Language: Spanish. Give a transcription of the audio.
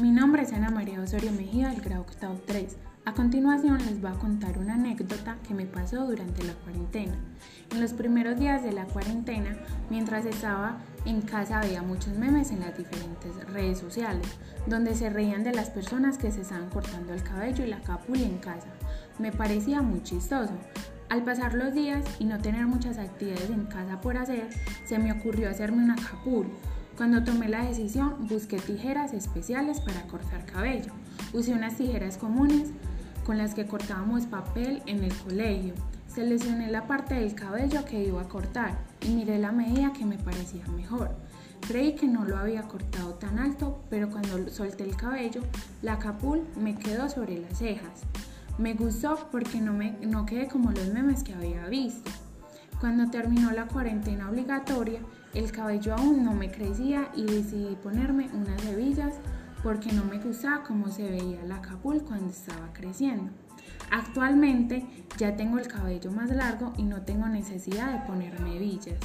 Mi nombre es Ana María Osorio Mejía del grado octavo 3. A continuación les voy a contar una anécdota que me pasó durante la cuarentena. En los primeros días de la cuarentena, mientras estaba en casa veía muchos memes en las diferentes redes sociales, donde se reían de las personas que se estaban cortando el cabello y la cápula en casa. Me parecía muy chistoso. Al pasar los días y no tener muchas actividades en casa por hacer, se me ocurrió hacerme una capul. Cuando tomé la decisión, busqué tijeras especiales para cortar cabello. Usé unas tijeras comunes con las que cortábamos papel en el colegio. Seleccioné la parte del cabello que iba a cortar y miré la medida que me parecía mejor. Creí que no lo había cortado tan alto, pero cuando solté el cabello, la capul me quedó sobre las cejas. Me gustó porque no, me, no quedé como los memes que había visto. Cuando terminó la cuarentena obligatoria, el cabello aún no me crecía y decidí ponerme unas hebillas porque no me gustaba cómo se veía la capul cuando estaba creciendo. Actualmente ya tengo el cabello más largo y no tengo necesidad de ponerme hebillas.